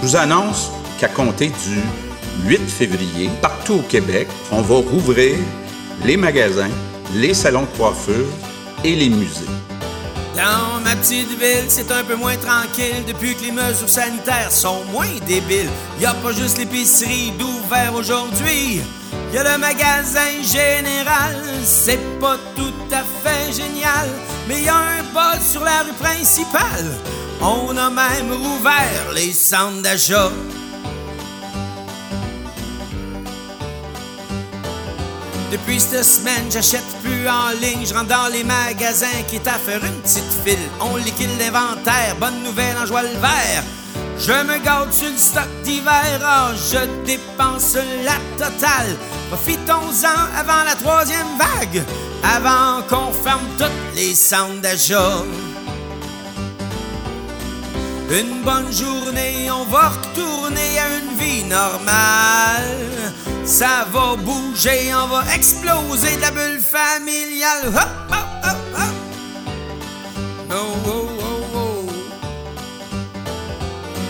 Je vous annonce qu'à compter du 8 février, partout au Québec, on va rouvrir les magasins, les salons de coiffure et les musées. Dans ma petite ville, c'est un peu moins tranquille depuis que les mesures sanitaires sont moins débiles. Y a pas juste l'épicerie d'ouvert aujourd'hui. Y a le magasin général, c'est pas tout à fait génial, mais y a sur la rue principale. On a même rouvert les centres d'achat. Depuis cette semaine, j'achète plus en ligne. Je rentre dans les magasins qui est à faire une petite file. On liquide l'inventaire. Bonne nouvelle en joie le vert. Je me garde sur le stock d'hiver. Ah, je dépense la totale. Profitons-en avant la troisième vague. Avant qu'on ferme toutes les centres d'achat. Une bonne journée, on va retourner à une vie normale. Ça va bouger, on va exploser de la bulle familiale. Hop, hop, hop, hop. Oh,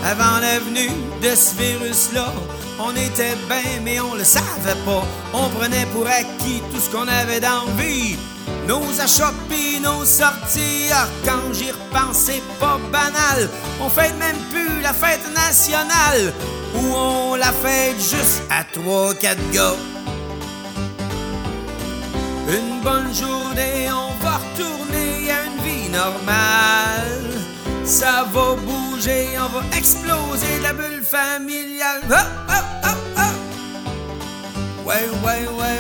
Avant la venue de ce virus-là, on était bien, mais on le savait pas. On prenait pour acquis tout ce qu'on avait d'envie. Nos achats pis nos sorties, ah, quand j'y repense, c'est pas banal. On fête même plus la fête nationale, où on la fête juste à trois, quatre gars. Une bonne journée, on va retourner à une vie normale. Ça va bouger, on va exploser la bulle familiale. Hop, hop, hop, hop. Ouais, ouais, ouais.